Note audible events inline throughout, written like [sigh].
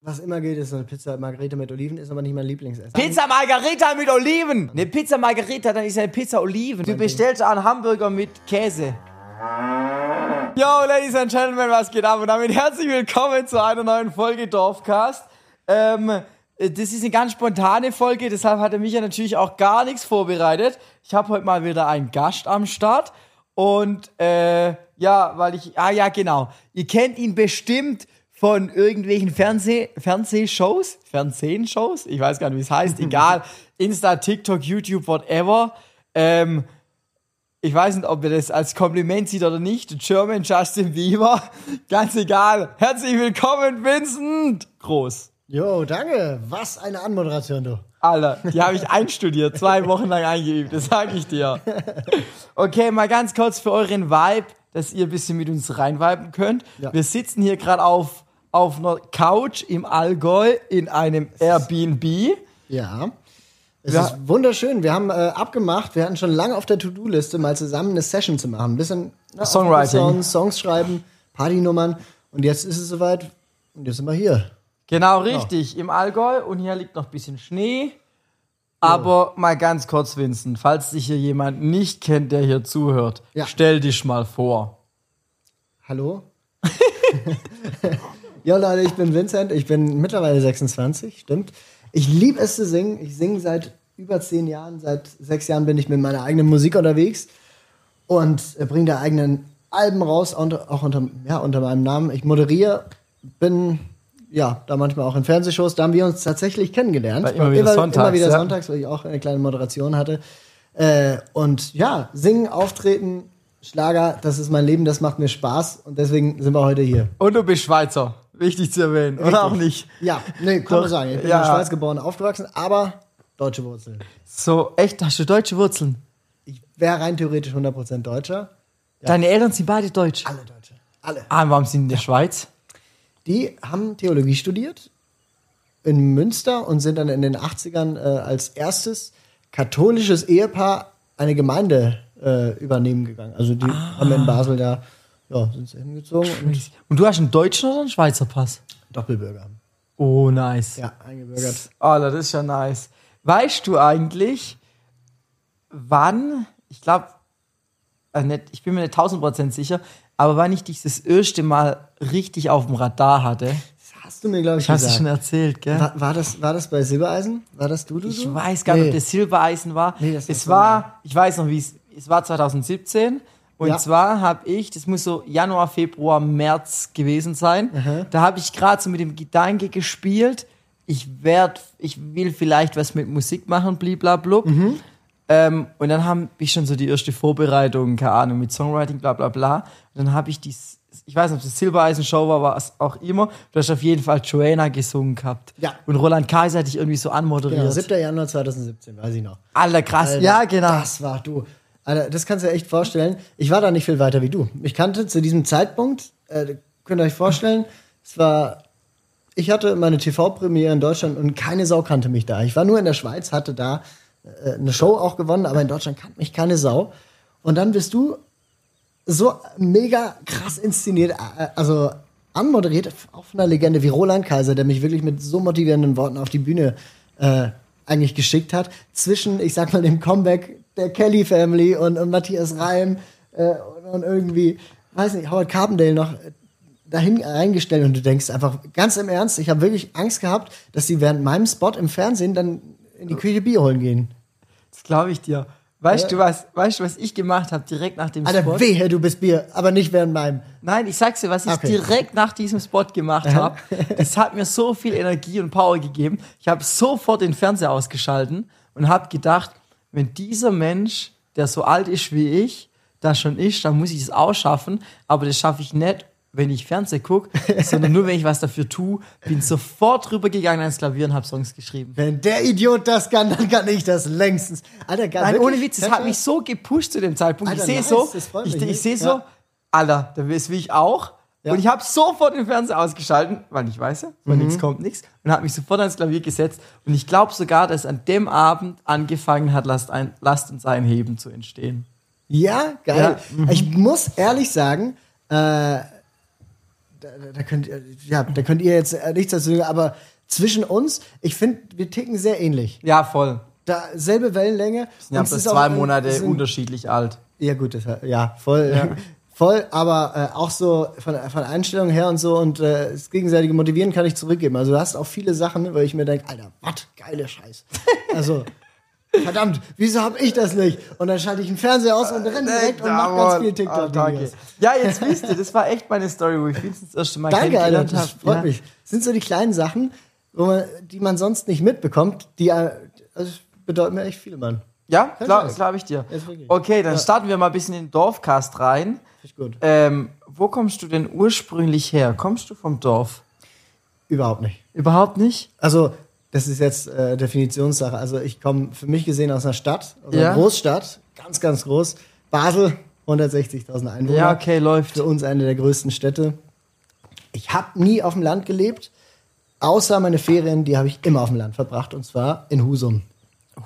Was immer geht, ist eine Pizza Margarita mit Oliven, ist aber nicht mein Lieblingsessen. Pizza Margarita mit Oliven. Ne Pizza Margarita, dann ist eine Pizza Oliven. Du bestellst einen Hamburger mit Käse. Yo, Ladies and Gentlemen, was geht ab? Und damit herzlich willkommen zu einer neuen Folge Dorfcast. Ähm, das ist eine ganz spontane Folge, deshalb hat er mich ja natürlich auch gar nichts vorbereitet. Ich habe heute mal wieder einen Gast am Start. Und äh, ja, weil ich, ah ja, genau. Ihr kennt ihn bestimmt von irgendwelchen Fernseh Fernsehshows, Fernsehenshows, ich weiß gar nicht, wie es heißt, [laughs] egal, Insta, TikTok, YouTube, whatever. Ähm, ich weiß nicht, ob ihr das als Kompliment sieht oder nicht. German Justin Bieber, [laughs] ganz egal. Herzlich willkommen, Vincent. Groß. Jo, danke. Was eine Anmoderation, du. Alter, die habe ich [laughs] einstudiert, zwei Wochen lang eingeübt, das sage ich dir. Okay, mal ganz kurz für euren Vibe, dass ihr ein bisschen mit uns reinviben könnt. Ja. Wir sitzen hier gerade auf, auf einer Couch im Allgäu in einem Airbnb. Ja. Es Ja. ist wunderschön. Wir haben äh, abgemacht, wir hatten schon lange auf der To-Do-Liste, mal zusammen eine Session zu machen. Ein bisschen ne, Songwriting. Songs, Songs schreiben, Partynummern. Und jetzt ist es soweit. Und jetzt sind wir hier. Genau, richtig, im Allgäu und hier liegt noch ein bisschen Schnee. Aber mal ganz kurz, Vincent, falls dich hier jemand nicht kennt, der hier zuhört, Ja. stell dich mal vor. Hallo? [laughs] ja, Leute, ich bin Vincent. Ich bin mittlerweile 26, stimmt. Ich liebe es zu singen. Ich singe seit über zehn Jahren. Seit sechs Jahren bin ich mit meiner eigenen Musik unterwegs und bringe da eigenen Alben raus, auch unter, ja, unter meinem Namen. Ich moderiere, bin ja da manchmal auch in Fernsehshows. Da haben wir uns tatsächlich kennengelernt. Bei immer wieder sonntags, Immer wieder ja. sonntags, weil ich auch eine kleine Moderation hatte. Äh, und ja, singen, auftreten, Schlager, das ist mein Leben, das macht mir Spaß und deswegen sind wir heute hier. Und du bist Schweizer, wichtig zu erwähnen, oder auch nicht? Ja, nee, kann man sagen. Ich bin ja. in der Schweiz geboren, aufgewachsen, aber deutsche Wurzeln. So, echt, hast du deutsche Wurzeln? Ich wäre rein theoretisch 100% Deutscher. Deine Eltern sind beide deutsch. Alle Deutsche. Alle. Ah, warum sind die in der Schweiz? Die haben Theologie studiert in Münster und sind dann in den 80ern äh, als erstes katholisches Ehepaar eine Gemeinde äh, übernehmen gegangen. Also die Ah. haben in Basel da, ja, sind sie hingezogen und Und du hast einen deutschen oder einen Schweizer Pass? Doppelbürger. Oh, nice. Ja, eingebürgert. Alter, das ist ja nice. Weißt du eigentlich, wann, ich glaube, äh, ich bin mir nicht 1000% sicher, aber wann ich dich das erste Mal richtig auf dem Radar hatte? Das hast du mir, glaube ich, hast du gesagt. schon erzählt, gell? War, war, das, war das bei Silbereisen? War das du, du, Ich weiß gar nicht, Nee. ob das Silbereisen war. Nee, das es war war, ich weiß noch, wie es, es war 2017. Und Ja. zwar habe ich, das muss so Januar, Februar, März gewesen sein. Da habe ich gerade so mit dem Gedanke gespielt, ich werd, ich will vielleicht was mit Musik machen, bliblablub. Mhm. Ähm, und dann habe ich schon so die erste Vorbereitung, keine Ahnung, mit Songwriting, bla bla bla. Und dann habe ich die, ich weiß nicht, ob es Silbereisen Show war, was auch immer. Du hast auf jeden Fall Joanna gesungen gehabt. Ja. Und Roland Kaiser hat dich irgendwie so anmoderiert. Genau, 7. Januar 2017, weiß ich noch. Alter, krass. Alter, ja, genau. Das war du. Alter, das kannst du dir echt vorstellen. Ich war da nicht viel weiter wie du. Ich kannte zu diesem Zeitpunkt, äh, könnt ihr euch vorstellen, es war, ich hatte meine TV-Premiere in Deutschland und keine Sau kannte mich da. Ich war nur in der Schweiz, hatte da äh, eine Show auch gewonnen, aber in Deutschland kannte mich keine Sau. Und dann bist du so mega krass inszeniert, äh, also anmoderiert, auch von einer Legende wie Roland Kaiser, der mich wirklich mit so motivierenden Worten auf die Bühne äh, eigentlich geschickt hat. Zwischen, ich sag mal, dem Comeback der Kelly Family und, und Matthias Reim äh, und, und irgendwie, weiß nicht, Howard Carpendale noch äh, dahin reingestellt und du denkst einfach ganz im Ernst, ich habe wirklich Angst gehabt, dass die während meinem Spot im Fernsehen dann in die Küche Bier holen gehen. Das glaube ich dir. Weißt Ja. du was, weißt du, was ich gemacht habe direkt nach dem Alter, Spot? wehe, du bist Bier, aber nicht während meinem. Nein, ich sag's dir, was ich Okay. direkt nach diesem Spot gemacht habe. [laughs] Das hat mir so viel Energie und Power gegeben. Ich habe sofort den Fernseher ausgeschalten und habe gedacht, wenn dieser Mensch, der so alt ist wie ich, das schon ist, dann muss ich es ausschaffen. Aber das schaffe ich nicht, wenn ich Fernseh gucke, [laughs] sondern nur, wenn ich was dafür tue. Bin sofort rübergegangen ans Klavier und habe Songs geschrieben. Wenn der Idiot das kann, dann kann ich das längstens. Alter, gar Nein, wirklich? ohne Witz, das Kannst hat mich so gepusht zu dem Zeitpunkt. Alter, ich sehe nice, so, das ich, ich sehe so, Alter, da will ich auch. Ja. Und ich habe sofort den Fernseher ausgeschalten, weil ich weiß ja, von Mhm. nichts kommt nichts. Und habe mich sofort ans Klavier gesetzt. Und ich glaube sogar, dass an dem Abend angefangen hat, Last, ein, Last uns ein Heben zu entstehen. Ja, geil. Ja, mhm. Ich muss ehrlich sagen, äh, da, da könnt ihr, ja, da könnt ihr jetzt äh, nichts dazu sagen, aber zwischen uns, ich finde, wir ticken sehr ähnlich. Ja, voll. Da, selbe Wellenlänge. Ja, bis ist auch, zwei äh, Monate sind- unterschiedlich alt. Ja, gut, das, ja, voll. [laughs] Voll, aber äh, auch so von, von Einstellung her und so und äh, das gegenseitige Motivieren kann ich zurückgeben. Also du hast auch viele Sachen, wo ich mir denke, Alter, was, geile Scheiß. [laughs] Also, verdammt, wieso hab ich das nicht? Und dann schalte ich den Fernseher aus und renne direkt und mach ganz viel Ah, TikTok. danke. Ja, jetzt wisst ihr, das war echt meine Story, wo ich Vincent das erste Mal Danke, Alter, das freut ja. mich. Das sind so die kleinen Sachen, wo man, die man sonst nicht mitbekommt, die äh, also, bedeuten mir echt viel, Mann. Ja, glaube ich dir. Okay, dann Ja. starten wir mal ein bisschen in den Dorfcast rein. Finde ich gut. Ähm, wo kommst du denn ursprünglich her? Kommst du vom Dorf? Überhaupt nicht. Überhaupt nicht? Also, das ist jetzt äh, Definitionssache. Also, ich komme für mich gesehen aus einer Stadt, aus einer Ja. Großstadt, ganz, ganz groß. Basel, 160.000 Einwohner. Ja, okay, läuft. Für uns eine der größten Städte. Ich habe nie auf dem Land gelebt, außer meine Ferien, die habe ich immer auf dem Land verbracht, und zwar in Husum.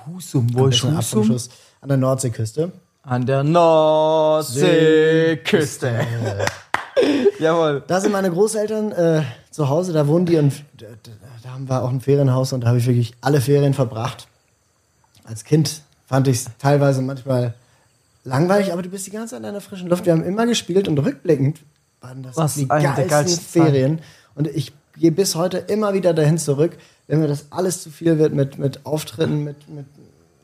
Husum, wo ist Husum? An der Nordseeküste. An der Nordseeküste. [laughs] Jawohl. Da sind meine Großeltern äh, zu Hause, da wohnen die und da, da, haben wir auch ein Ferienhaus und da habe ich wirklich alle Ferien verbracht. Als Kind fand ich es teilweise manchmal langweilig, aber du bist die ganze Zeit in einer frischen Luft. Wir haben immer gespielt und rückblickend waren das Was die geilsten Zeiten. Ferien. Und ich gehe bis heute immer wieder dahin zurück, wenn mir das alles zu viel wird mit, mit Auftritten, mit, mit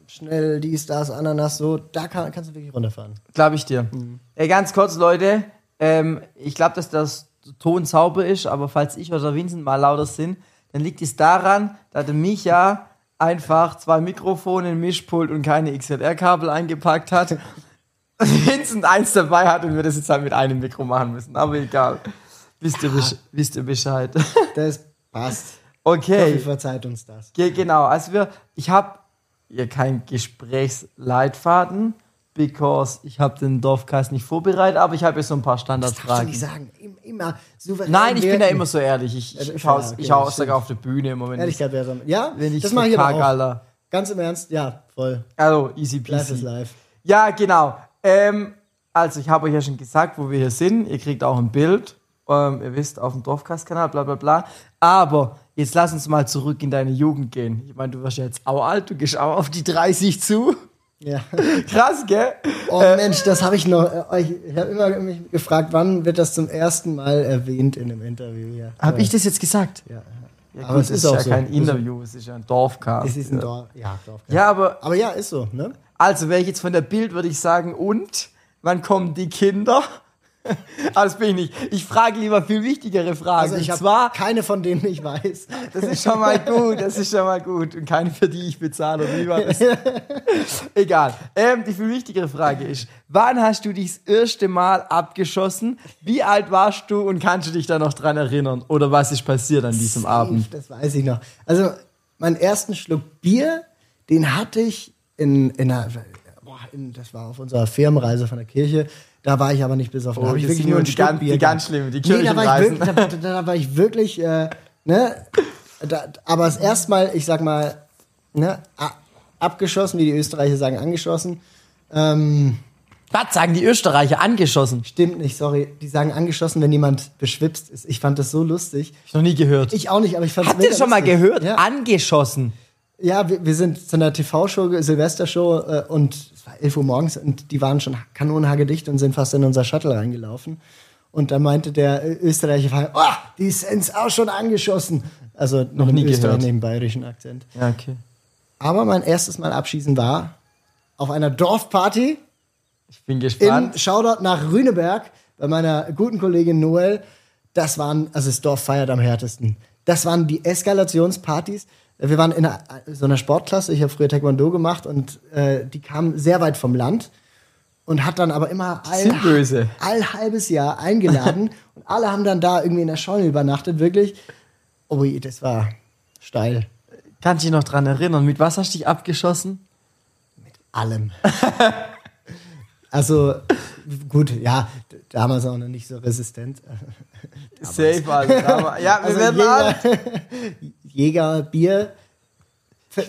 schnell dies, das, Ananas, so, da kann, kannst du wirklich runterfahren. Glaube ich dir. Ey, ganz kurz, Leute. Ähm, ich glaube, dass das Ton sauber ist, aber falls ich oder Vincent mal lauter sind, dann liegt es daran, dass der Micha einfach zwei Mikrofone, ein Mischpult und keine XLR-Kabel eingepackt hat. [laughs] Vincent eins dabei hat und wir das jetzt halt mit einem Mikro machen müssen. Aber egal. Wisst ihr, besch- wisst ihr Bescheid. [laughs] Das passt. Hoffe, Okay. ihr verzeiht uns das. Ge genau, also wir, ich habe hier keinen Gesprächsleitfaden, because ich habe den Dorfcast nicht vorbereitet, aber ich habe hier so ein paar Das darfst du Standardfragen. nicht sagen. Im- Immer souverän. Nein, ich bin ja immer so ehrlich. Ich, Ja, ich, ja, okay, ich hau sogar auf der Bühne im Moment. Ehrlichkeit wäre so. Ja, Wenn ich das mache ich aber auch. Alter. Ganz im Ernst, ja, voll. Also, easy Life is peasy. life. Ja, genau. Ähm, also, ich habe euch ja schon gesagt, wo wir hier sind. Ihr kriegt auch ein Bild. Ähm, ihr wisst, auf dem Dorfcast-Kanal, bla bla bla. Aber jetzt lass uns mal zurück in deine Jugend gehen. Ich meine, du wirst ja jetzt auch alt, du gehst auch auf die 30 zu. Ja. [laughs] Krass, gell? Oh Mensch, das habe ich noch. äh, euch- Ich habe immer mich gefragt, wann wird das zum ersten Mal erwähnt in einem Interview hier. Habe ich das jetzt gesagt? Ja. Ja, Aber gut, es ist ist auch ja so. kein Interview, es ist ja ein Dorfcast. Es ist ein Dorf. Ja, Dorf. Ja, aber Aber ja, ist so, ne? also wäre ich jetzt von der Bild, würde ich sagen, und wann kommen die Kinder? Aber [laughs] das bin ich nicht. Ich frage lieber viel wichtigere Fragen. Also ich und habe zwar, keine von denen ich weiß. das ist schon mal gut, das ist schon mal gut. Und keine, für die ich bezahle. Das? [laughs] Egal. Ähm, die viel wichtigere Frage ist, wann hast du dich das erste Mal abgeschossen? Wie alt warst du und kannst du dich da noch dran erinnern? Oder was ist passiert an diesem Abend? Das weiß ich noch. Also, meinen ersten Schluck Bier, den hatte ich in, in einer, boah, in, das war auf unserer Firmenreise von der Kirche. Da war ich aber nicht besoffen. Da Oh, habe ich wirklich nur einen die ganz- die ganz schlimmen, die nee, da war ich wirklich, da, da, da war ich wirklich, äh, ne, da, aber das erste Mal, ich sag mal, ne, abgeschossen, wie die Österreicher sagen, angeschossen. Ähm, Was sagen die Österreicher? Angeschossen. stimmt nicht, sorry. Die sagen angeschossen, wenn jemand beschwipst ist. Ich fand das so lustig. Ich noch nie gehört. Ich auch nicht, aber ich fand Habt ihr schon mal gehört? Ja. Angeschossen. Ja, wir, wir sind zu einer TV-Show, Silvestershow äh, und es war 11 Uhr morgens und die waren schon kanonenhagedicht und sind fast in unser Shuttle reingelaufen. Und da meinte der äh, österreichische Fahrer, oh, die sind auch schon angeschossen. Also noch nie gehört. neben bayerischen Akzent. Ja, okay. Aber mein erstes Mal abschießen war auf einer Dorfparty Ich bin in gespannt. Shoutout nach Rüneberg bei meiner guten Kollegin Noel. Das waren, also das Dorf feiert am härtesten. Das waren die Eskalationspartys. Wir waren in einer, so einer Sportklasse. Ich habe früher Taekwondo gemacht und äh, die kam sehr weit vom Land und hat dann aber immer all, all halbes Jahr eingeladen [laughs] und alle haben dann da irgendwie in der Scheune übernachtet. Wirklich. Oh, das war steil. Kannst du dich noch dran erinnern? Mit was hast du dich abgeschossen? allem. [laughs] also, gut, ja, damals auch noch nicht so resistent. [laughs] Safe, Alter. Aber- Ja, wir Also werden alt. Jäger, [laughs] Jäger, Bier.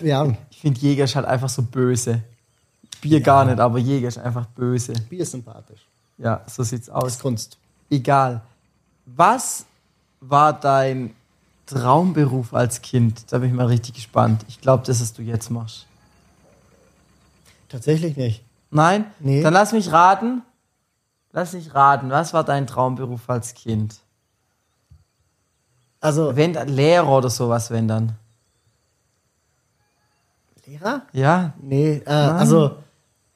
Ja, Ich finde Jäger ist halt einfach so böse. Bier gar nicht, aber Jäger ist einfach böse. Bier ist sympathisch. Ja, so sieht's Ist aus. Kunst. Egal. Was war dein Traumberuf als Kind? Da bin ich mal richtig gespannt. Ich glaube, das, was du jetzt machst. Tatsächlich nicht. Nein? Nee. Dann lass mich raten. Lass mich raten. Was war dein Traumberuf als Kind? Also, Wenn Lehrer oder sowas, wenn dann. Lehrer? Ja? Nee, äh, also,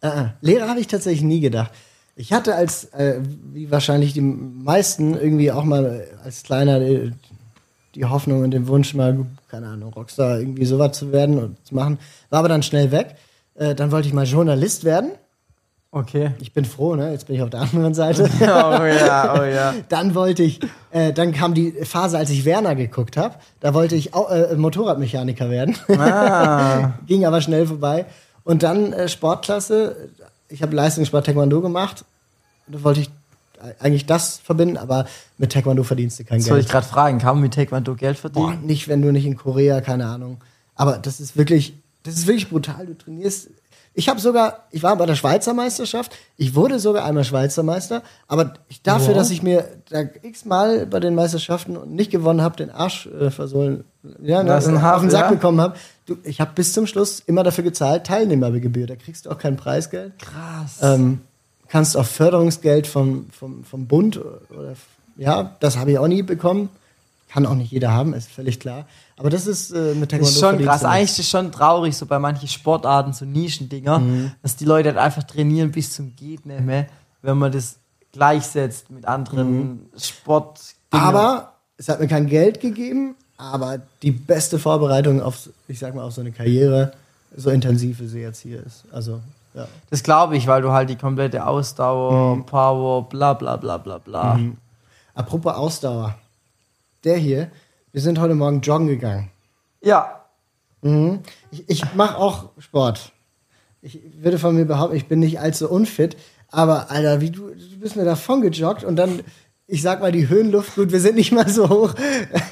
äh, äh, Lehrer habe ich tatsächlich nie gedacht. Ich hatte als, äh, wie wahrscheinlich die meisten, irgendwie auch mal als Kleiner die, die Hoffnung und den Wunsch, mal, keine Ahnung, Rockstar irgendwie sowas zu werden und zu machen. War aber dann schnell weg. Äh, dann wollte ich mal Journalist werden. Okay. Ich bin froh, ne? Jetzt bin ich auf der anderen Seite. [laughs] Oh ja, oh ja. [laughs] Dann wollte ich, äh, dann kam die Phase, als ich Werner geguckt habe. Da wollte ich auch, äh, Motorradmechaniker werden. Ah. [laughs] Ging aber schnell vorbei. Und dann äh, Sportklasse. Ich habe Leistungssport Taekwondo gemacht. Da wollte ich eigentlich das verbinden, aber mit Taekwondo verdienst du kein Das wollte ich Geld. gerade fragen. Kann man mit Taekwondo Geld Boah, verdienen? nicht, wenn du nicht in Korea, keine Ahnung. Aber das ist wirklich, das ist wirklich brutal. Du trainierst. Ich habe sogar, ich war bei der Schweizer Meisterschaft. Ich wurde sogar einmal Schweizer Meister. Aber ich, dafür, Ja. dass ich mir da x-mal bei den Meisterschaften und nicht gewonnen habe, den Arsch äh, versohlen, ja, ne, Das ist ein auf Hart, den Sack ja. bekommen habe. Ich habe bis zum Schluss immer dafür gezahlt, Teilnehmergebühr. Da kriegst du auch kein Preisgeld. Krass. Ähm, kannst auch Förderungsgeld vom, vom, vom Bund oder ja, das habe ich auch nie bekommen. Kann auch nicht jeder haben, ist völlig klar. Aber das ist äh, mit Taekwondo Das ist schon krass. du nichts. Eigentlich ist es schon traurig, so bei manchen Sportarten, so Nischendinger, Mhm. dass die Leute halt einfach trainieren bis zum geht nicht mehr, wenn man das gleichsetzt mit anderen Sport. Mhm. Aber es hat mir kein Geld gegeben, aber die beste Vorbereitung auf, ich sag mal, auf so eine Karriere, so intensiv wie sie jetzt hier ist. Also, ja. Das glaube ich, weil du halt die komplette Ausdauer, Mhm. Power, bla bla bla bla bla. Apropos Ausdauer. Der hier, wir sind heute Morgen joggen gegangen. Ja, Mhm. Ich, ich mache auch Sport. Ich würde von mir behaupten, ich bin nicht allzu unfit, aber Alter, wie du, du bist mir davon gejoggt und dann, ich sag mal, die Höhenluft, gut, wir sind nicht mal so hoch.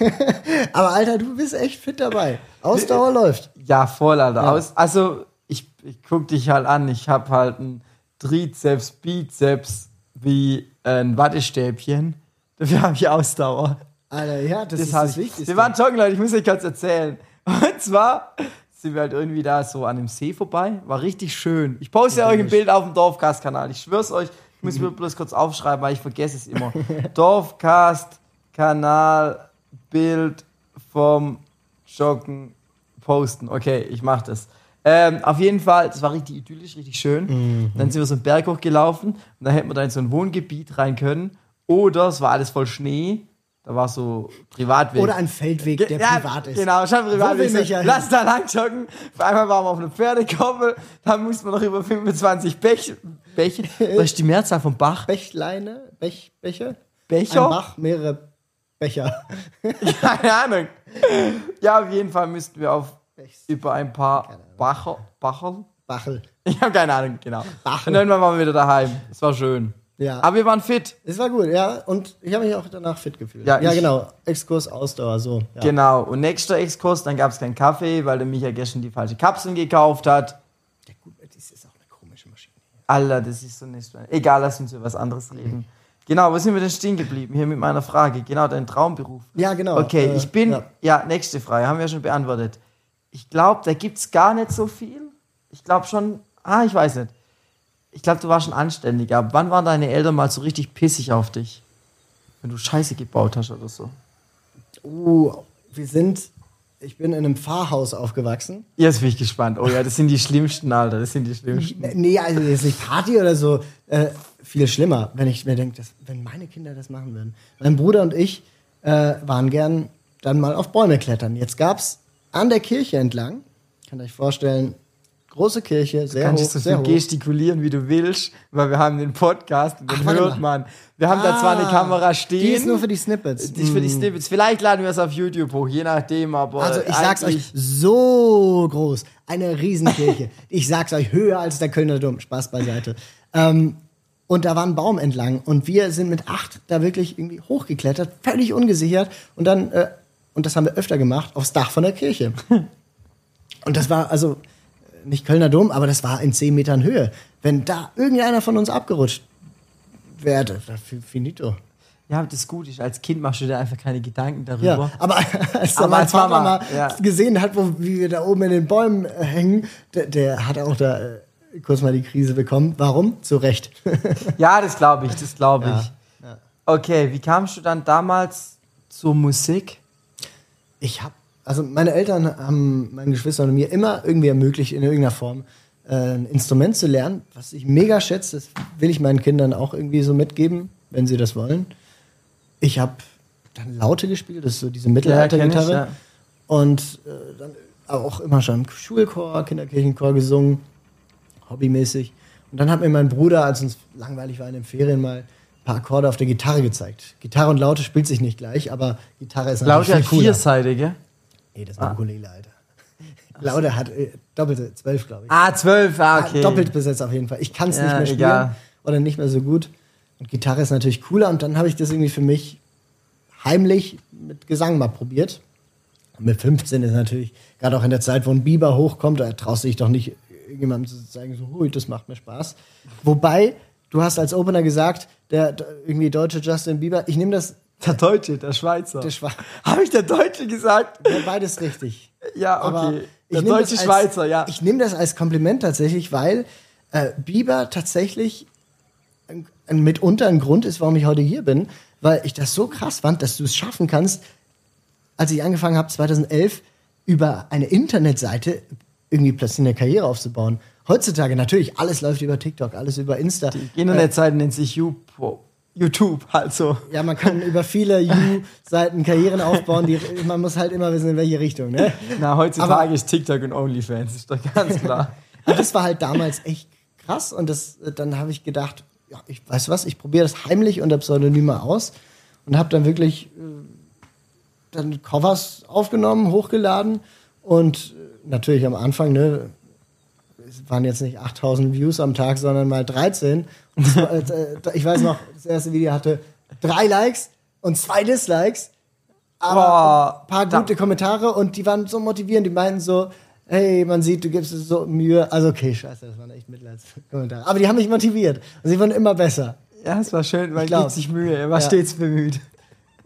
[laughs] aber Alter, du bist echt fit dabei. Ausdauer läuft. ja, voll, Alter. Ja. Also, ich, ich guck dich halt an, ich habe halt einen Trizeps, Bizeps wie ein Wattestäbchen. [laughs] Dafür habe ich Ausdauer. Alter, ja, das, ist hab das ich. Wichtigste. Wir waren joggen, Leute, ich muss euch kurz erzählen. [laughs] Und zwar sind wir halt irgendwie da so an dem See vorbei. War richtig schön. Ich poste euch ein Bild auf dem Dorfcast-Kanal. Ich schwör's euch, ich muss mir [laughs] bloß kurz aufschreiben, weil ich vergesse es immer. [laughs] Dorfcast-Kanal, Bild vom Joggen posten. Okay, ich mach das. Ähm, auf jeden Fall, das war richtig idyllisch, richtig schön. Dann sind wir so einen Berg hochgelaufen und dann hätten wir da in so ein Wohngebiet rein können. Oder es war alles voll Schnee. Da war so Privatweg. Oder ein Feldweg, der Ja, privat ist. Genau, schon privat. Wo will Ich? Lass da lang joggen. Auf einmal waren wir auf einer Pferdekoppel. Dann mussten wir noch über 25 Bech, Bäche. [laughs] Was ist die Mehrzahl von Bach? Bächleine, Bech, Bäche? Becher? Ein Bach, mehrere Becher. [laughs] Keine Ahnung. Ja, auf jeden Fall müssten wir auf Bechs. über ein paar Bacher, Bacher? Bachel. Ich habe keine Ahnung, genau. Bachel. Und irgendwann waren wir wieder daheim. Es war schön. Ja. Aber wir waren fit. Es war gut, ja. Und ich habe mich auch danach fit gefühlt. Ja, Ja, genau. Exkurs, Ausdauer, so. Ja. Genau. Und nächster Exkurs, dann gab es keinen Kaffee, weil der Micha gestern die falsche Kapseln gekauft hat. Ja, gut, das ist auch eine komische Maschine. Alter, das ist so nicht. Egal, lass uns über was anderes reden. Genau, wo sind wir denn stehen geblieben? Hier mit meiner Frage. Genau, dein Traumberuf. Ja, genau. Okay, Äh, ich bin. ja. Ja. nächste Frage, haben wir schon beantwortet. Ich glaube, da gibt es gar nicht so viel. Ich glaube schon. Ah, ich weiß nicht. Ich glaube, du warst schon anständig. Aber wann waren deine Eltern mal so richtig pissig auf dich? Wenn du Scheiße gebaut hast oder so. Uh, wir sind, ich bin in einem Pfarrhaus aufgewachsen. Jetzt bin ich gespannt. Oh ja, das sind die schlimmsten, Alter. Das sind die schlimmsten. Nee, also jetzt nicht Party oder so. Äh, viel schlimmer, wenn ich mir denke, wenn meine Kinder das machen würden. Mein Bruder und ich äh, waren gern dann mal auf Bäume klettern. Jetzt gab's an der Kirche entlang, ihr euch vorstellen, große Kirche, sehr kannst hoch, du so sehr hoch. gestikulieren, wie du willst, weil wir haben den Podcast und den Ach, hört man. Wir haben da zwar eine Ah, Kamera stehen. Die ist nur für die Snippets. Die ist für die Mm. Snippets. Vielleicht laden wir es auf YouTube hoch, je nachdem, aber. Also ich sag's euch, so groß, eine Riesenkirche. [laughs] ich sag's euch, höher als der Kölner Dom. Spaß beiseite. Ähm, und da war ein Baum entlang und wir sind mit acht da wirklich irgendwie hochgeklettert, völlig ungesichert und dann, äh, und das haben wir öfter gemacht, aufs Dach von der Kirche. [laughs] und das war also nicht Kölner Dom, aber das war in zehn Metern Höhe. Wenn da irgendeiner von uns abgerutscht wäre, finito. Ja, das ist, als Kind machst du dir einfach keine Gedanken darüber. Ja, aber [laughs] als aber mein als Vater Mama, mal ja. gesehen hat, wo, wie wir da oben in den Bäumen äh, hängen, der, der, hat auch da äh, kurz mal die Krise bekommen. Warum? Zu Recht. [laughs] ja, das glaube ich, das glaube ich. Ja, ja. Okay, wie kamst du dann damals zur Musik? Ich habe, also meine Eltern haben meinen Geschwistern und mir immer irgendwie ermöglicht, in irgendeiner Form äh, ein Instrument zu lernen, was ich mega schätze. Das will ich meinen Kindern auch irgendwie so mitgeben, wenn sie das wollen. Ich habe dann Laute gespielt, das ist so diese Mittelaltergitarre. Ja, ja. Und äh, dann auch immer schon Schulchor, Kinderkirchenchor gesungen, hobbymäßig. Und dann hat mir mein Bruder, als uns langweilig war in den Ferien, mal ein paar Akkorde auf der Gitarre gezeigt. Gitarre und Laute spielt sich nicht gleich, aber Gitarre ist natürlich Laute viel cooler. vierseitige? Nee, das ist eine ah. Ukulele, Alter. Laude hat äh, doppelte, zwölf, glaube ich. Ah, zwölf, ah, okay. Ah, doppelt besetzt auf jeden Fall. Ich kann es ja, nicht mehr spielen egal. oder nicht mehr so gut. Und Gitarre ist natürlich cooler und dann habe ich das irgendwie für mich heimlich mit Gesang mal probiert. Und mit 15 ist natürlich, gerade auch in der Zeit, wo ein Biber hochkommt, da traust du dich doch nicht irgendjemandem zu sagen, so, hui, das macht mir Spaß. Wobei, du hast als Opener gesagt, der irgendwie deutsche Justin Bieber, ich nehme das. Der Deutsche, der Schweizer. Der Schwe Habe ich der Deutsche gesagt? Ja, beides richtig. Ja, okay. Aber der deutsche Schweizer, ja. Ich nehme das als Kompliment tatsächlich, weil äh, Bieber tatsächlich mitunter ein Grund ist, warum ich heute hier bin, weil ich das so krass fand, dass du es schaffen kannst, als ich angefangen habe 2011 über eine Internetseite irgendwie plötzlich eine Karriere aufzubauen. Heutzutage natürlich, alles läuft über TikTok, alles über Insta. Die Internetseite äh, nennt sich YouTube, also. Ja, man kann über viele You-Seiten Karrieren aufbauen, die, man muss halt immer wissen, in welche Richtung, ne? Na, heutzutage Aber, ist TikTok und OnlyFans, ist doch ganz klar. [laughs] das war halt damals echt krass und das, dann habe ich gedacht, ja, ich weiß was, ich probiere das heimlich unter Pseudonyme aus und habe dann wirklich äh, dann Covers aufgenommen, hochgeladen und äh, natürlich am Anfang, ne, es waren jetzt nicht 8000 Views am Tag, sondern mal 13. Und war, äh, ich weiß noch, das erste Video hatte drei Likes und zwei Dislikes, aber ein paar gute Kommentare und die waren so motivierend, die meinten so, hey, man sieht, du gibst es so Mühe. Also okay, scheiße, das waren echt Mitleidskommentare. Aber die haben mich motiviert. Und sie wurden immer besser. Ja, es war schön, weil gibt sich Mühe. Er war ja. stets bemüht.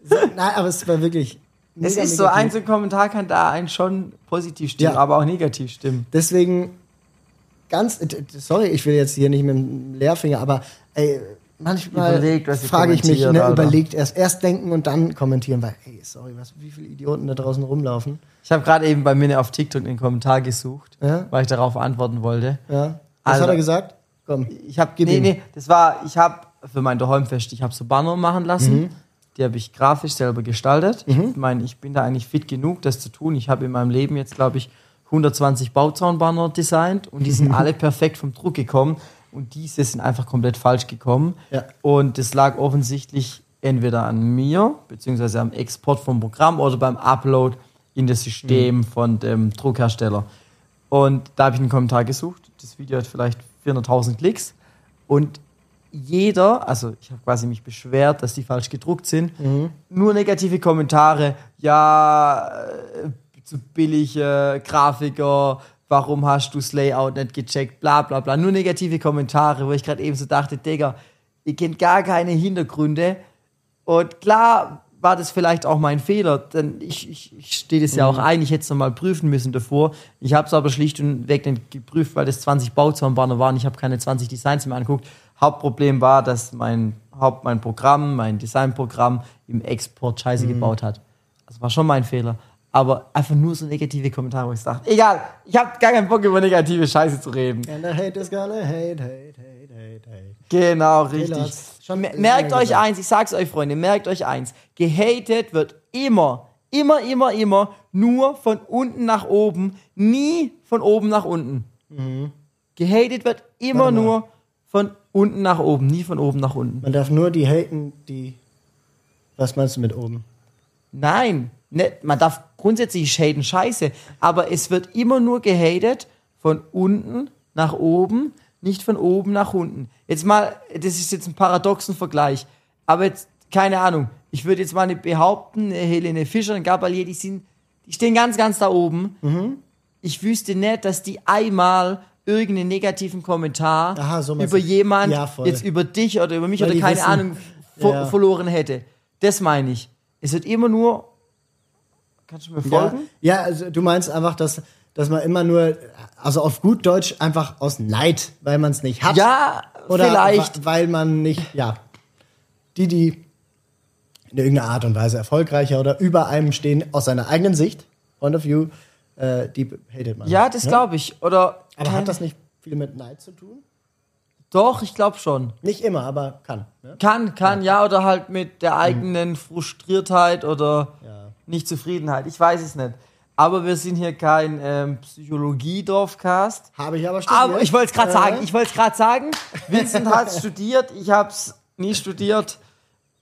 So, nein, aber es war wirklich. Es ist negativ. so, ein Kommentar kann da einen schon positiv stimmen, ja. aber auch negativ stimmen. Deswegen ganz, sorry, ich will jetzt hier nicht mit dem Leerfinger, aber ey, manchmal überlegt, frage ich mich, ne, überlegt erst, erst denken und dann kommentieren, weil, ey, sorry, was, wie viele Idioten da draußen rumlaufen. Ich habe gerade eben bei mir auf TikTok einen Kommentar gesucht, ja? weil ich darauf antworten wollte. Ja. Was also, hat er gesagt? Komm. Ich habe nee, nee, das war, ich habe für mein Daheimfest, ich habe so Banner machen lassen. Mhm. Die habe ich grafisch selber gestaltet. Mhm. Ich meine, ich bin da eigentlich fit genug, das zu tun. Ich habe in meinem Leben jetzt, glaube ich, 120 Bauzaunbanner designt und die sind [laughs] alle perfekt vom Druck gekommen und diese sind einfach komplett falsch gekommen. Ja. Und das lag offensichtlich entweder an mir, beziehungsweise am Export vom Programm oder beim Upload in das System mhm. von dem Druckhersteller. Und da habe ich einen Kommentar gesucht. Das Video hat vielleicht 400.000 Klicks. Und jeder, also ich habe quasi mich beschwert, dass die falsch gedruckt sind. Mhm. Nur negative Kommentare. Ja, äh, zu billige Grafiker, warum hast du das Layout nicht gecheckt, bla bla bla. Nur negative Kommentare, wo ich gerade eben so dachte, Digga, ihr kennt gar keine Hintergründe. Und klar, war das vielleicht auch mein Fehler, denn ich, ich, ich stehe das ja auch mhm. ein, ich hätte es nochmal prüfen müssen davor. Ich habe es aber schlicht und weg nicht geprüft, weil das 20 Bauzaunbanner waren. Ich habe keine 20 Designs mehr angeguckt. Hauptproblem war, dass mein Haupt, mein Programm, mein Designprogramm im Export Scheiße mhm. gebaut hat. Das war schon mein Fehler. Aber einfach nur so negative Kommentare, wo ich dachte, egal, ich habe gar keinen Bock über negative Scheiße zu reden. And the hate is gonna hate, hate, hate, hate, hate. Genau, richtig. Merkt euch gesagt. eins, ich sag's euch, Freunde, merkt euch eins. Gehatet wird immer, immer, immer, immer nur von unten nach oben, nie von oben nach unten. Mhm. Gehatet wird immer nur von unten nach oben, nie von oben nach unten. Man darf nur die haten, die. Was meinst du mit oben? Nein, ne, man darf grundsätzlich haten, scheiße, aber es wird immer nur gehatet von unten nach oben nicht von oben nach unten. Jetzt mal, das ist jetzt ein paradoxen Vergleich, aber jetzt, keine Ahnung, ich würde jetzt mal nicht behaupten, Helene Fischer und Gabalier, die sind, die stehen ganz, ganz da oben. Mhm. Ich wüsste nicht, dass die einmal irgendeinen negativen Kommentar Aha, so über jemanden, ja, jetzt über dich oder über mich Weil oder keine wissen, Ahnung, ja. verloren hätte. Das meine ich. Es wird immer nur. Kannst du mir Ja, folgen? ja also du meinst einfach, dass, dass man immer nur, also auf gut Deutsch einfach aus Neid, weil man es nicht hat. Ja, Oder vielleicht. weil man nicht, ja, die, die in irgendeiner Art und Weise erfolgreicher oder über einem stehen, aus seiner eigenen Sicht, Point of View, äh, die hatet man. Ja, das ne? glaube ich. Oder. Aber hat das nicht viel mit Neid zu tun? Doch, ich glaube schon. Nicht immer, aber kann. Ne? Kann, kann, ja. oder halt mit der eigenen Frustriertheit oder Ja. Nicht-Zufriedenheit. Ich weiß es nicht. Aber wir sind hier kein ähm, Psychologie-Dorfcast. Habe ich aber studiert. Aber ich wollte es gerade Äh, sagen, ich wollte es gerade sagen. Vincent hat [laughs] studiert, ich habe es nie studiert.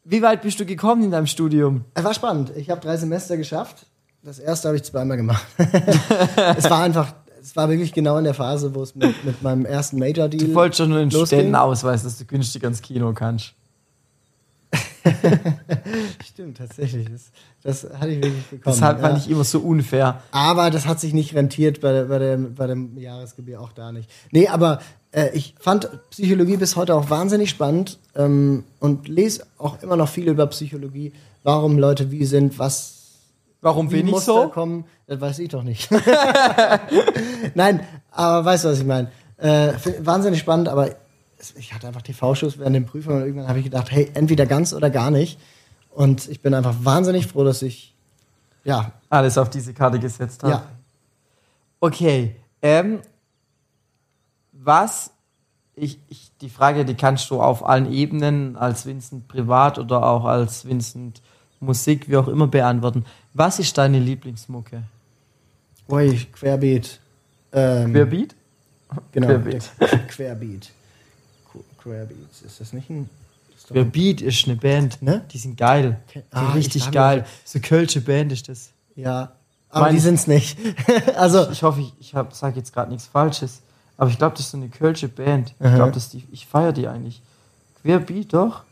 Wie weit bist du gekommen in deinem Studium? Es war spannend. Ich habe drei Semester geschafft. Das erste habe ich zweimal gemacht. [laughs] es war einfach, es war wirklich genau in der Phase, wo es mit, mit meinem ersten Major-Deal. Du wolltest schon nur losging. Studentenausweis, dass du günstig ans Kino kannst. [laughs] Stimmt, tatsächlich. Das, das hatte ich wirklich bekommen. Deshalb fand ja. ich immer so unfair. Aber das hat sich nicht rentiert bei, der, bei, der, bei dem Jahresgebühr auch da nicht. Nee, aber äh, ich fand Psychologie bis heute auch wahnsinnig spannend ähm, und lese auch immer noch viel über Psychologie, warum Leute wie sind, was Warum bin ich so? kommen, das weiß ich doch nicht. [laughs] Nein, aber weißt du, was ich meine? Äh, wahnsinnig spannend, aber ich hatte einfach TV-Schuss während den Prüfungen und irgendwann habe ich gedacht, hey, entweder ganz oder gar nicht. Und ich bin einfach wahnsinnig froh, dass ich, ja, Alles auf diese Karte gesetzt habe. ja, Okay, ähm, was, ich, ich, die Frage, die kannst du auf allen Ebenen, als Vincent privat oder auch als Vincent Musik, wie auch immer, beantworten. Was ist deine Lieblingsmucke? ui, Querbeet. Ähm, Querbeat? Genau, Querbeet. der Qu- Querbeat. Ist das nicht ein. Ein Querbeat ist eine Band, Ne? Die sind geil. Die Ah, ich richtig geil. So Kölsche Band ist das. ja, aber Mein- die sind's nicht. [laughs] also, Ich hoffe, ich, ich hab, sag jetzt gerade nichts Falsches. Aber ich glaube, das ist so eine Kölsche Band. Ich glaube, dass die, ich feiere die eigentlich. Querbeat, doch?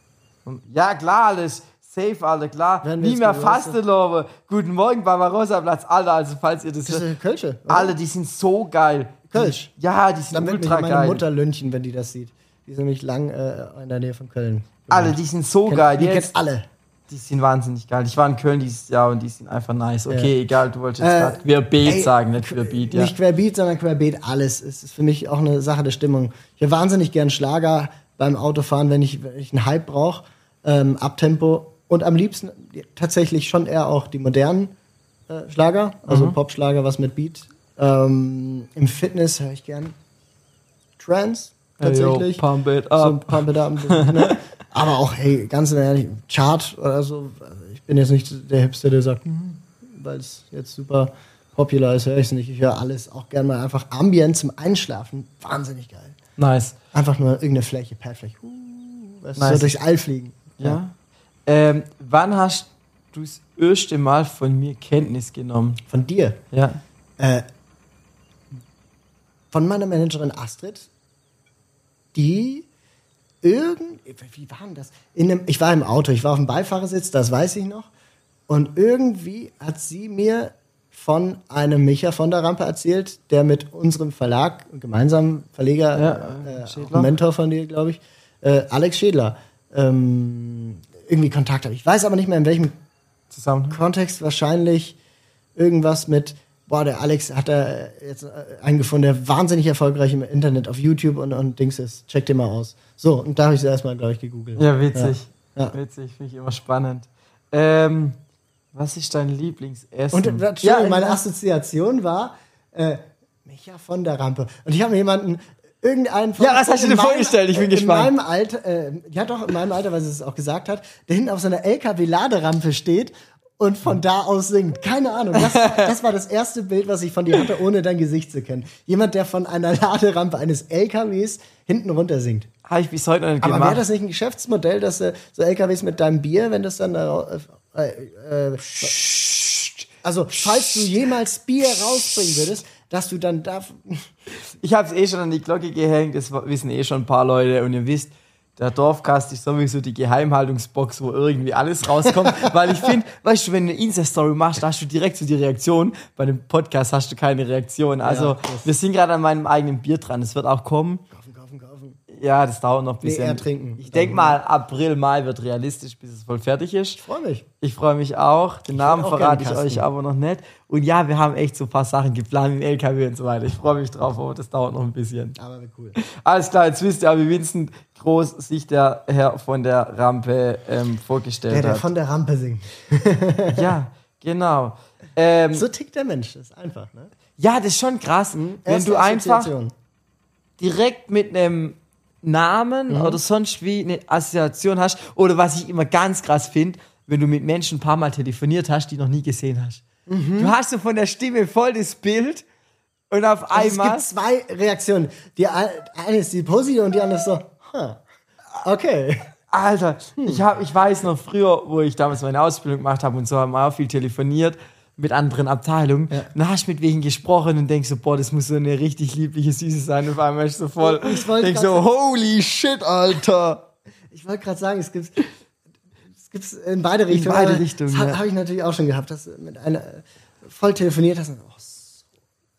Ja, klar, alles. Safe, Alter, klar. Nie mehr? Fastelobe. Guten Morgen, Barbarossa-Platz. Alter, also falls ihr das das ist Kölsche. oder? Alle, die sind so geil. Kölsch? Ja, die sind Dann wird mich ultra meine geil. Mutter lünchen, wenn die das sieht. Die ist nämlich lang äh, in der Nähe von Köln. Alle, die sind so Kennt- geil. Die Jetzt, alle. die sind wahnsinnig geil. Ich war in Köln dieses Jahr und die sind einfach nice. Okay, egal, du wolltest Äh, gerade Querbeat ey, sagen, nicht Querbeat, ja. Nicht Querbeat, sondern Querbeet alles. Es ist für mich auch eine Sache der Stimmung. Ich höre wahnsinnig gern Schlager beim Autofahren, wenn ich, wenn ich einen Hype brauche, ähm, Abtempo. Und am liebsten tatsächlich schon eher auch die modernen äh, Schlager, also Mhm. Popschlager, was mit Beat. Ähm, Im Fitness höre ich gern Trance, tatsächlich. Yo, pump it so up. Pump it up. ne? Aber auch, hey, ganz ehrlich, Chart oder so. Ich bin jetzt nicht der Hipster, der sagt, hm, weil es jetzt super popular ist, höre ich es nicht. Ich höre alles auch gerne mal einfach Ambient zum Einschlafen. Wahnsinnig geil. Nice. Einfach nur irgendeine Fläche, Perfläche. Uh, weißt Nice. so durchs All fliegen. Ja. Ähm, wann hast du das erste Mal von mir Kenntnis genommen? Von dir. Ja. Äh, von meiner Managerin Astrid, die irgend, wie war denn das? In einem, ich war im Auto, ich war auf dem Beifahrersitz, das weiß ich noch. Und irgendwie hat sie mir von einem Micha von der Rampe erzählt, der mit unserem Verlag, gemeinsamen Verleger, Ja, äh, Mentor von dir, glaube ich, äh, Alex Schädler, ähm, irgendwie Kontakt hat. Ich weiß aber nicht mehr, in welchem Zusammen. Kontext wahrscheinlich irgendwas mit, boah, der Alex hat da jetzt äh, einen gefunden, der wahnsinnig erfolgreich im Internet auf YouTube und, und Dings ist. Check den mal aus. So, und da habe ich es erstmal, glaube ich, gegoogelt. Ja, witzig. Ja. Ja. Witzig, finde ich immer spannend. Ähm, was ist dein Lieblingsessen? Und äh, ja, meine. Assoziation war äh, Micha von der Rampe. Und ich habe mir jemanden, irgendeinen von Ja, was hast du dir vorgestellt? Ich bin in gespannt. In meinem Alter, äh, ja doch, in meinem Alter, weil sie es auch gesagt hat, der hinten auf so einer LKW-Laderampe steht und von da aus singt. Keine Ahnung. Das, [laughs] das war das erste Bild, was ich von dir hatte, ohne dein Gesicht zu kennen. Jemand, der von einer Laderampe eines LKWs hinten runter singt. Habe ich bis heute noch nicht Aber wäre gemacht. das nicht ein Geschäftsmodell, dass äh, so LKWs mit deinem Bier, wenn das dann da äh, äh, also falls du jemals Bier rausbringen würdest, dass du dann da Ich habe es eh schon an die Glocke gehängt, das wissen eh schon ein paar Leute und ihr wisst, der Dorfcast ist sowieso die Geheimhaltungsbox, wo irgendwie alles rauskommt, [laughs] weil ich finde, weißt du, wenn du eine Insta-Story machst, hast du direkt so die Reaktion, bei einem Podcast hast du keine Reaktion. Also das- wir sind gerade an meinem eigenen Bier dran, es wird auch kommen. Ja, das dauert noch ein Nee, bisschen. eher trinken. Ich denke mal, April, Mai wird realistisch, bis es voll fertig ist. Ich freue mich. Ich freue mich auch. Den Namen auch verrate ich euch aber noch nicht. Und ja, wir haben echt so ein paar Sachen geplant im LKW und so weiter. Ich freue mich drauf, aber das dauert noch ein bisschen. Aber cool. Alles klar, jetzt wisst ihr, wie Vincent Groß sich der Herr von der Rampe ähm, vorgestellt Der, der hat. von der Rampe singt. [laughs] ja, genau. Ähm, So tickt der Mensch. Das ist einfach, ne? ja, das ist schon krass, wenn Erste du einfach direkt mit einem Namen Mhm. oder sonst wie eine Assoziation hast. Oder was ich immer ganz krass finde, wenn du mit Menschen ein paar Mal telefoniert hast, die noch nie gesehen hast. Mhm. Du hast so von der Stimme voll das Bild und auf Also einmal. Es gibt zwei Reaktionen. Die ein- eine ist die positive und die andere ist so, huh, okay. Alter, Hm. ich, hab, ich weiß noch früher, wo ich damals meine Ausbildung gemacht habe und so, haben wir auch viel telefoniert mit anderen Abteilungen. Und dann hast du mit welchen gesprochen und denkst so, boah, das muss so eine richtig liebliche Süße sein. Und auf einmal ist so voll, Ich denkst grad so, holy shit, Alter. Ich wollte gerade sagen, es gibt es gibt's in beide Richtungen. beide aber Richtungen, Das habe ja. hab ich natürlich auch schon gehabt, dass du mit einer voll telefoniert hast und oh, so,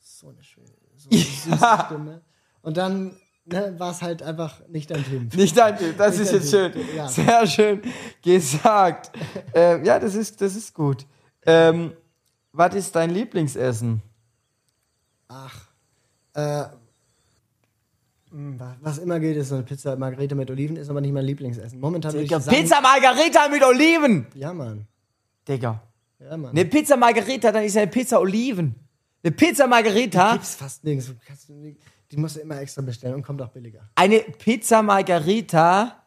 so eine schöne, so eine [laughs] süße Stimme. Und dann ne, war es halt einfach nicht dein Typ. Nicht dein Typ, das Nicht ist jetzt schön. Ja. Sehr schön gesagt. ähm, ja, das ist, das ist gut. Ähm, was ist dein Lieblingsessen? Ach, äh, wa- was immer geht, ist so eine Pizza Margarita mit Oliven, ist aber nicht mein Lieblingsessen. Momentan würde ich sagen, Pizza Margarita mit Oliven. Ja, Mann. Digga. Ja, Mann. Eine Pizza Margarita, dann ist eine Pizza Oliven. Eine Pizza Margarita, Gibt's fast nirgends. Die musst du immer extra bestellen und kommt auch billiger. eine Pizza Margarita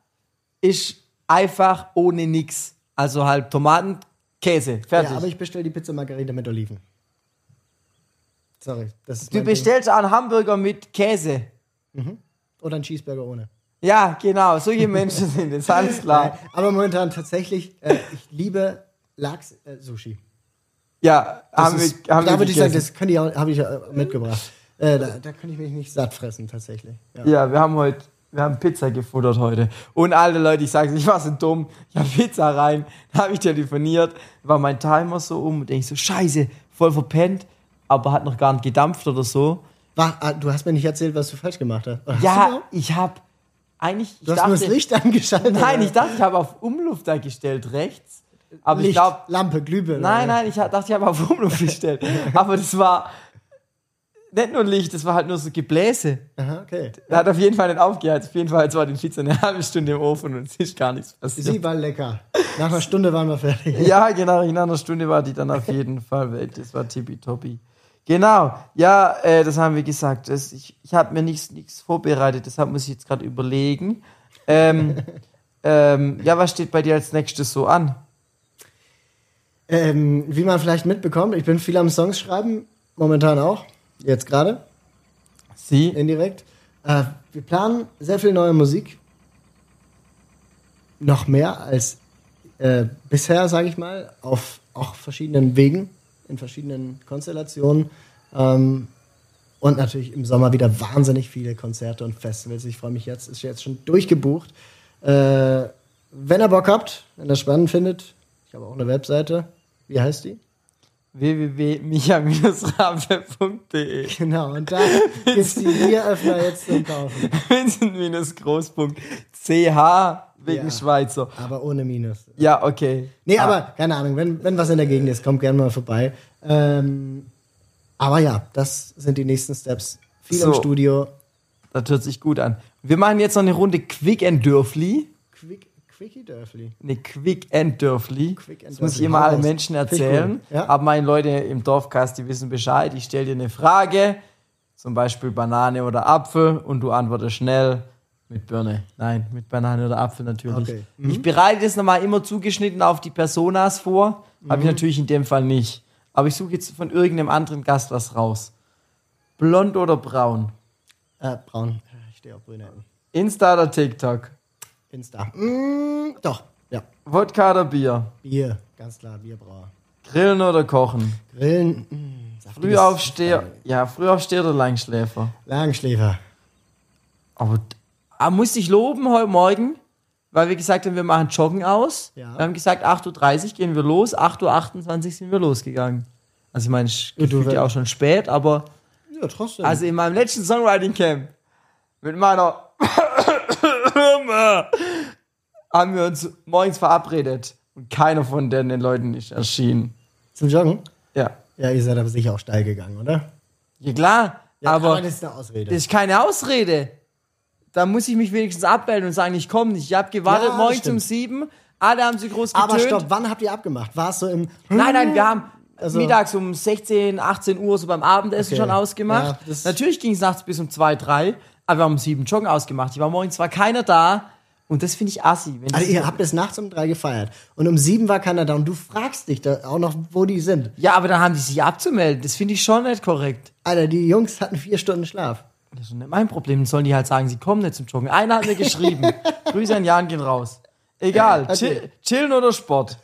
ist einfach ohne nix. Also halt Tomaten, Käse, fertig. Ja, aber ich bestelle die Pizza Margarita mit Oliven. Sorry, das ist du bestellst einen Hamburger mit Käse. Oder einen Cheeseburger ohne. Ja, genau, solche Menschen sind es, alles klar. [laughs] Nein, aber momentan tatsächlich, äh, ich liebe Lachs-Sushi. Ja, haben ist, wir, haben da wir würde ich sagen, das kann ich auch, habe ich äh, mitgebracht. Äh, da, da kann ich mich nicht satt fressen, tatsächlich. Ja. Ja, wir haben heute, wir haben Pizza gefuttert heute. Und alle Leute, ich sage, ich war so dumm, ich habe Pizza rein, [laughs] dann habe ich telefoniert, war mein Timer so um und denke so, scheiße, voll verpennt, aber hat noch gar nicht gedampft oder so. War, ah, du hast mir nicht erzählt, was du falsch gemacht hast. Oder Ja, ich habe eigentlich, ich du hast nur das Licht angeschaltet. nein, oder? ich dachte, ich habe auf Umluft da gestellt rechts, aber Licht, ich glaube, Lampe, Glühbirne. nein, nein, ich dachte, ich habe auf Umluft [laughs] gestellt, aber das war nicht nur Licht, das war halt nur so Gebläse. Aha, okay. Er hat auf jeden Fall nicht aufgeheizt. Auf jeden Fall, jetzt war die Pizza eine [laughs] halbe Stunde im Ofen und es ist gar nichts passiert. Sie war lecker. Nach einer Stunde waren wir fertig. [laughs] Ja, genau, in einer Stunde war die dann auf [laughs] jeden Fall weg. Das war tippitoppi. Genau, ja, äh, das haben wir gesagt. Das, ich ich habe mir nichts nichts vorbereitet, deshalb muss ich jetzt gerade überlegen. Ähm, ähm, ja, was steht bei dir als nächstes so an? Ähm, wie man vielleicht mitbekommt, ich bin viel am Songs schreiben, momentan auch, jetzt gerade, Sie? indirekt. Äh, wir planen sehr viel neue Musik. Noch mehr als äh, bisher, sage ich mal, auf auch verschiedenen Wegen, in verschiedenen Konstellationen. Ähm, und natürlich im Sommer wieder wahnsinnig viele Konzerte und Festivals. Ich freue mich jetzt, ist jetzt schon durchgebucht. Äh, wenn ihr Bock habt, wenn ihr das spannend findet, ich habe auch eine Webseite. Wie heißt die? www.micha-rampe.de Genau, und da es die Bieröffner jetzt zum Kaufen. Vincent-groß.ch wegen Ja. Schweizer. Aber ohne Minus. Ja, okay. Nee, Ah. aber keine Ahnung, wenn, wenn was in der Gegend ist, kommt gerne mal vorbei. Ähm, aber ja, das sind die nächsten Steps. Viel im So. Studio. Das hört sich gut an. Wir machen jetzt noch eine Runde Quick and Dörfli. Quick, Quickie Dörfli. Eine Quick Das muss ich immer allen. Menschen erzählen. cool. Ja. Aber meine Leute im Dorfcast, die wissen Bescheid. Ich stelle dir eine Frage, zum Beispiel Banane oder Apfel, und du antwortest schnell mit Birne. Nein, mit Banane oder Apfel natürlich. Okay. Mhm. Ich bereite das nochmal immer zugeschnitten auf die Personas vor. Habe ich Mhm. natürlich in dem Fall nicht. Aber ich suche jetzt von irgendeinem anderen Gast was raus. Blond oder braun? Äh, braun. Ich stehe auf Brünetten. Insta oder TikTok? Insta. Mm, doch, ja. Wodka oder Bier? Bier, ganz klar, Bierbrauer. Grillen oder kochen? Grillen. Mm, Frühaufsteher, ja, Frühaufsteher oder Langschläfer? Langschläfer. Aber ah, musste ich loben heute Morgen, weil wir gesagt haben, wir machen Joggen aus. Ja. Wir haben gesagt, 8.30 Uhr gehen wir los, 8.28 Uhr sind wir losgegangen. Also ich meine, es Ja, ja auch schon spät, aber Ja, trotzdem. also in meinem letzten Songwriting Camp mit meiner haben wir uns morgens verabredet und keiner von den, den Leuten ist erschienen. Zum Joggen? Ja. Ja, ihr seid aber sicher auch steil gegangen, oder? Ja klar, Ja, aber das ist eine Ausrede. das ist keine Ausrede. Da muss ich mich wenigstens abmelden und sagen, ich komme nicht. Ich habe gewartet Ja, morgens stimmt. um sieben. Alle haben sie groß getönt. aber stopp, wann habt ihr abgemacht? War es so im. Nein, nein, wir haben Also- mittags um 16, 18 Uhr so beim Abendessen Okay. schon ausgemacht. Ja, Natürlich ging es nachts bis um 2, 3, aber wir haben um 7 Joggen ausgemacht. Ich war morgens war keiner da und das finde ich assi. Also ihr habt es nachts um drei gefeiert und um sieben war keiner da und du fragst dich da auch noch, wo die sind. ja, aber dann haben die sich abzumelden. Das finde ich schon nicht korrekt. Alter, die Jungs hatten vier Stunden Schlaf. Das ist nicht mein Problem. Dann sollen die halt sagen, sie kommen nicht zum Joggen. Einer hat mir geschrieben. [laughs] Grüße an Jan gehen raus. Egal. Okay. Chill, chillen oder Sport?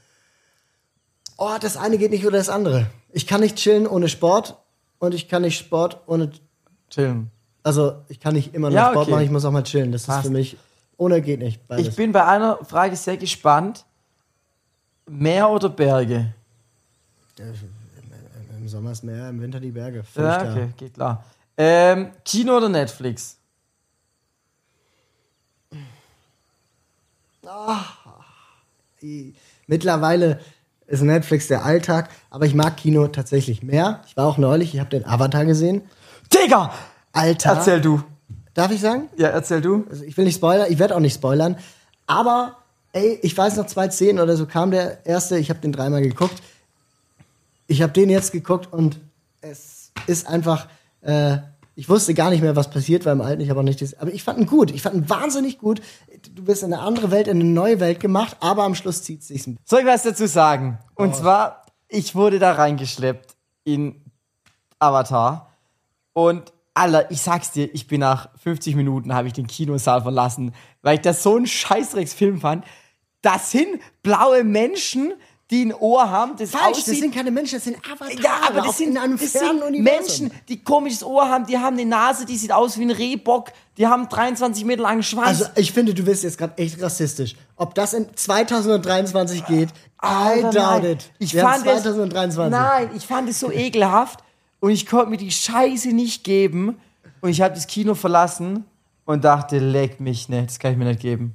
Oh, das eine geht nicht oder das andere. Ich kann nicht chillen ohne Sport und ich kann nicht Sport ohne. Chillen. Also, ich kann nicht immer nur Ja, Sport okay. machen, ich muss auch mal chillen. Das Passt. ist für mich. Ohne geht nicht. Beides. Ich bin bei einer Frage sehr gespannt. Meer oder Berge? Im Sommer ist Meer, im Winter die Berge. Ja, klar. okay, geht klar. Ähm, Kino oder Netflix? Mittlerweile ist Netflix der Alltag, aber ich mag Kino tatsächlich mehr. Ich war auch neulich, ich habe den Avatar gesehen. Digga! Alter. Erzähl du. Darf ich sagen? Ja, erzähl du. Also ich will nicht spoilern, ich werde auch nicht spoilern. Aber, ey, ich weiß noch, 2010 oder so kam der erste, ich habe den dreimal geguckt. Ich habe den jetzt geguckt und es ist einfach, äh, ich wusste gar nicht mehr, was passiert, weil im Alten ich habe auch nicht das, aber ich fand ihn gut. Ich fand ihn wahnsinnig gut. Du bist in eine andere Welt, in eine neue Welt gemacht, aber am Schluss zieht es sich ein Soll ich was dazu sagen? Und zwar, ich wurde da reingeschleppt in Avatar. Und Alter, ich sag's dir, ich bin nach 50 Minuten, habe ich den Kinosaal verlassen, weil ich das so einen Scheißdrecksfilm fand. Das sind blaue Menschen, die ein Ohr haben, das Falsch, das aussieht sind keine Menschen, das sind Avatare. Ja, aber das sind, in einem das sind. Menschen, die komisches Ohr haben, die haben eine Nase, die sieht aus wie ein Rehbock, die haben 23 Meter langen Schwanz. Also ich finde, du bist jetzt gerade echt rassistisch. Ob das in 2023 geht, I Alter, doubt nein. it. Ich Wir fand es, 2023. Nein, ich fand es so ekelhaft und ich konnte mir die Scheiße nicht geben und ich habe das Kino verlassen und dachte, leck mich nicht, das kann ich mir nicht geben.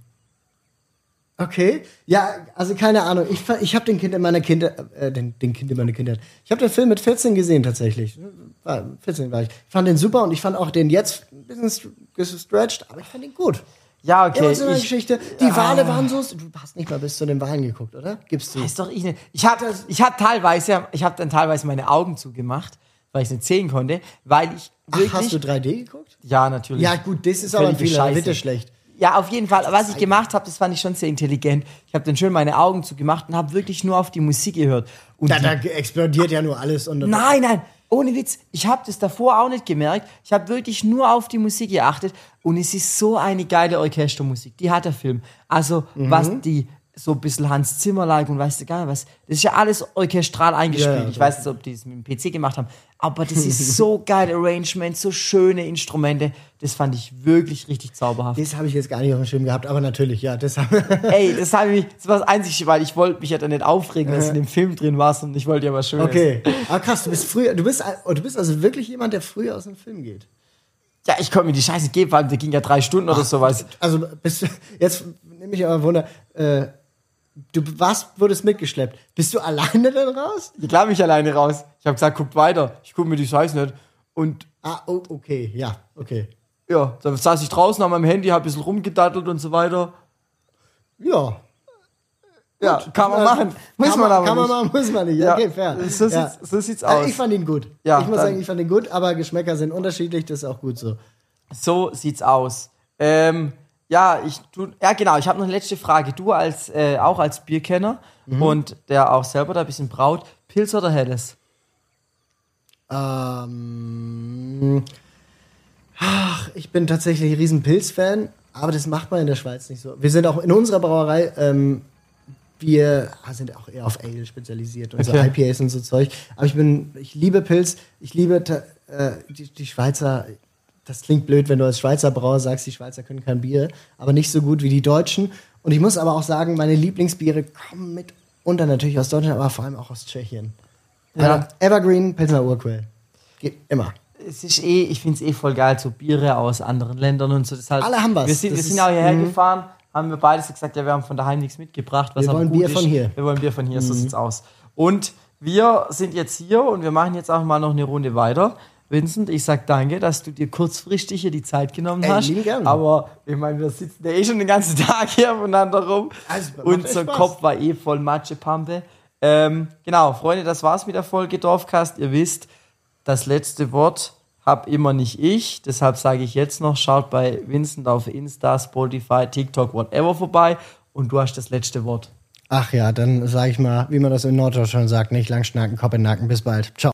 Okay, ja, also keine Ahnung. Ich, ich habe den Kind in meiner Kindheit, äh, den, den Kind in meiner Kindheit. Ich habe den Film mit 14 gesehen tatsächlich. War, 14 war ich. Ich fand den super und ich fand auch den jetzt ein bisschen st- gestretched, aber ich fand ihn gut. Ja, okay. Ich, Geschichte. Die Wale waren so. Du hast nicht mal bis zu den Wahlen geguckt, oder? Gibst du? weiß doch ich nicht. Ich habe ich hab teilweise, ich habe dann teilweise meine Augen zugemacht, weil ich es nicht sehen konnte, weil ich Ach, wirklich. hast du 3D geguckt? ja, natürlich. Ja, gut, das ist aber ein Fehler. Scheiße. Schlecht. Ja, auf jeden Fall. Was ich gemacht habe, das fand ich schon sehr intelligent. Ich habe dann schön meine Augen zugemacht und habe wirklich nur auf die Musik gehört. Und Da, da explodiert ja nur alles. Und nein, nein, ohne Witz. Ich habe das davor auch nicht gemerkt. Ich habe wirklich nur auf die Musik geachtet und es ist so eine geile Orchestermusik. Die hat der Film. Also was die so ein bisschen Hans Zimmer-like und weißt du gar nicht was. Das ist ja alles orchestral eingespielt. Ja, ja, ich weiß nicht, ob die es mit dem PC gemacht haben. Aber das ist so [laughs] geil Arrangement, so schöne Instrumente. Das fand ich wirklich richtig zauberhaft. Das habe ich jetzt gar nicht auf dem Schirm gehabt, aber natürlich, ja. Das Ey, das, hab ich, das war das Einzige, weil ich wollte mich ja dann nicht aufregen, dass du in dem Film drin warst und ich wollte ja was Schönes. Okay. Aber krass, du bist früher, du bist, oh, du bist also wirklich jemand, der früher aus dem Film geht. Ja, ich konnte mir die Scheiße geben, weil der ging ja drei Stunden oder sowas. Also bist jetzt nehme ich aber Wunder, äh, du warst, wurdest mitgeschleppt. Bist du alleine dann raus? Ich klar mich alleine raus. Ich habe gesagt, guckt weiter. Ich gucke mir die Scheiße nicht. Und Ah, oh, okay, ja, okay. ja, dann saß ich draußen an meinem Handy, hab ein bisschen rumgedattelt und so weiter. Ja. Ja, kann man machen. Muss kann man aber Kann man nicht. machen, muss man nicht. Ja, Okay, fair. so ja. sieht's- so sieht's Äh, aus. Ich fand ihn gut. Ja, ich muss dann- sagen, ich fand ihn gut, aber Geschmäcker sind unterschiedlich, das ist auch gut so. So sieht's aus. Ähm, ja, ich tu, ja genau, ich habe noch eine letzte Frage. Du als äh, auch als Bierkenner und der auch selber da ein bisschen braut, Pilz oder Helles? Ähm, ach, ich bin tatsächlich ein riesen Pilz-Fan, aber das macht man in der Schweiz nicht so. Wir sind auch in unserer Brauerei, ähm, wir sind auch eher auf Ale spezialisiert und Okay. so IPAs und so Zeug. Aber ich bin, ich liebe Pilz, ich liebe äh, die, die Schweizer. Das klingt blöd, wenn du als Schweizer Brauer sagst, die Schweizer können kein Bier, aber nicht so gut wie die Deutschen. Und ich muss aber auch sagen, meine Lieblingsbiere kommen mitunter natürlich aus Deutschland, aber vor allem auch aus Tschechien. Ja. Alter, Evergreen, Pilsner Urquell. Geht immer. es ist eh, ich finde es eh voll geil, so Biere aus anderen Ländern und so. Deshalb, Alle haben was. Wir sind, wir sind auch hierher mhm. gefahren, haben wir beide so gesagt, ja, wir haben von daheim nichts mitgebracht. Was Wir wollen Bier ist. von hier. Mhm. Wir wollen Bier von hier, so sieht's aus. Und wir sind jetzt hier und wir machen jetzt auch mal noch eine Runde weiter. Vincent, ich sag danke, dass du dir kurzfristig hier die Zeit genommen Ey, hast. gern. Aber ich meine, wir sitzen ja eh schon den ganzen [laughs] Tag hier aufeinander rum. Also, Unser. Kopf war eh voll Matschepampe. Ähm, genau, Freunde, das war's mit der Folge Dorfcast. Ihr wisst, das letzte Wort hab immer nicht ich. Deshalb sage ich jetzt noch, schaut bei Vincent auf Insta, Spotify, TikTok, whatever vorbei. Und du hast das letzte Wort. Ach ja, dann sage ich mal, wie man das in Norddeutschland sagt, nicht lang schnacken, Kopf in Nacken. Bis bald. Ciao.